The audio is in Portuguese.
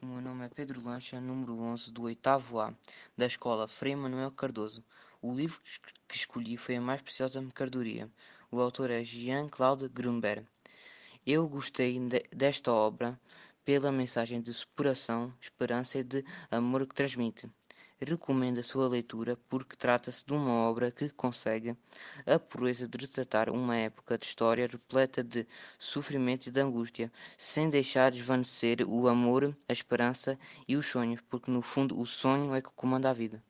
O meu nome é Pedro Lancha, número 11 do 8 A, da Escola Frei Manuel Cardoso. O livro que escolhi foi A Mais Preciosa Mercadoria. O autor é Jean-Claude Grunberg. Eu gostei de, desta obra pela mensagem de superação, esperança e de amor que transmite. Recomendo a sua leitura porque trata-se de uma obra que consegue a proeza de retratar uma época de história repleta de sofrimento e de angústia, sem deixar desvanecer o amor, a esperança e os sonhos, porque no fundo o sonho é que comanda a vida.